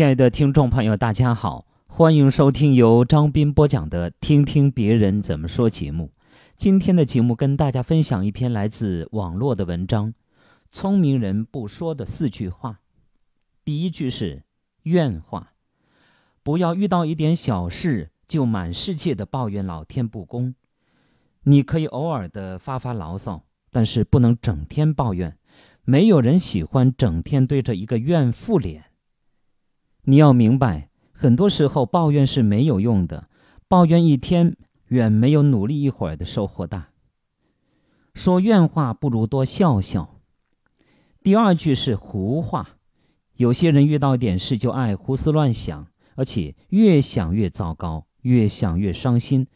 亲爱的听众朋友，大家好，欢迎收听由张斌播讲的《听听别人怎么说》节目。今天的节目跟大家分享一篇来自网络的文章，《聪明人不说的四句话》。第一句是怨话，不要遇到一点小事就满世界的抱怨老天不公。你可以偶尔的发发牢骚，但是不能整天抱怨。没有人喜欢整天对着一个怨妇脸。你要明白，很多时候抱怨是没有用的，抱怨一天远没有努力一会儿的收获大。说怨话不如多笑笑。第二句是胡话，有些人遇到点事就爱胡思乱想，而且越想越糟糕，越想越伤心，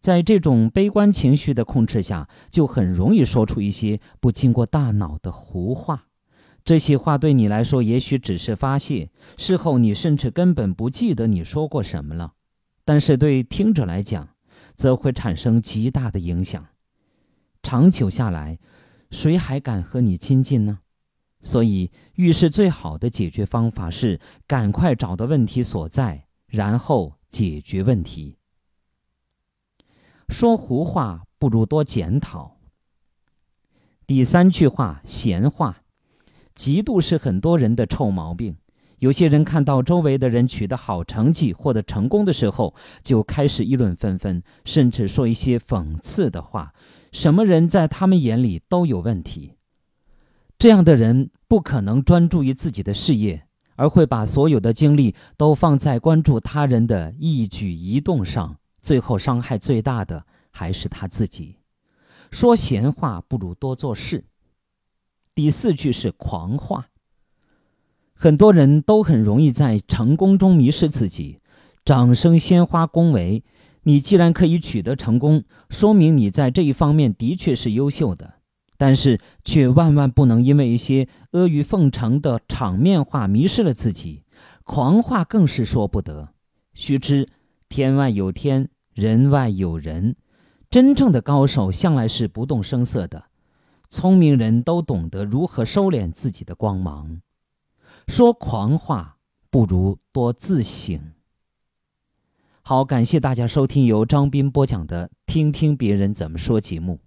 在这种悲观情绪的控制下，就很容易说出一些不经过大脑的胡话。这些话对你来说也许只是发泄，事后你甚至根本不记得你说过什么了。但是对听者来讲，则会产生极大的影响。长久下来，谁还敢和你亲近呢？所以，遇事最好的解决方法是赶快找到问题所在，然后解决问题。说胡话不如多检讨。第三句话，闲话。嫉妒是很多人的臭毛病。有些人看到周围的人取得好成绩、获得成功的时候，就开始议论纷纷，甚至说一些讽刺的话。什么人在他们眼里都有问题。这样的人不可能专注于自己的事业，而会把所有的精力都放在关注他人的一举一动上，最后伤害最大的还是他自己。说闲话不如多做事。第四句是狂话。很多人都很容易在成功中迷失自己，掌声、鲜花、恭维。你既然可以取得成功，说明你在这一方面的确是优秀的，但是却万万不能因为一些阿谀奉承的场面话迷失了自己。狂话更是说不得。须知天外有天，人外有人，真正的高手向来是不动声色的。聪明人都懂得如何收敛自己的光芒，说狂话不如多自省。好，感谢大家收听由张斌播讲的《听听别人怎么说》节目。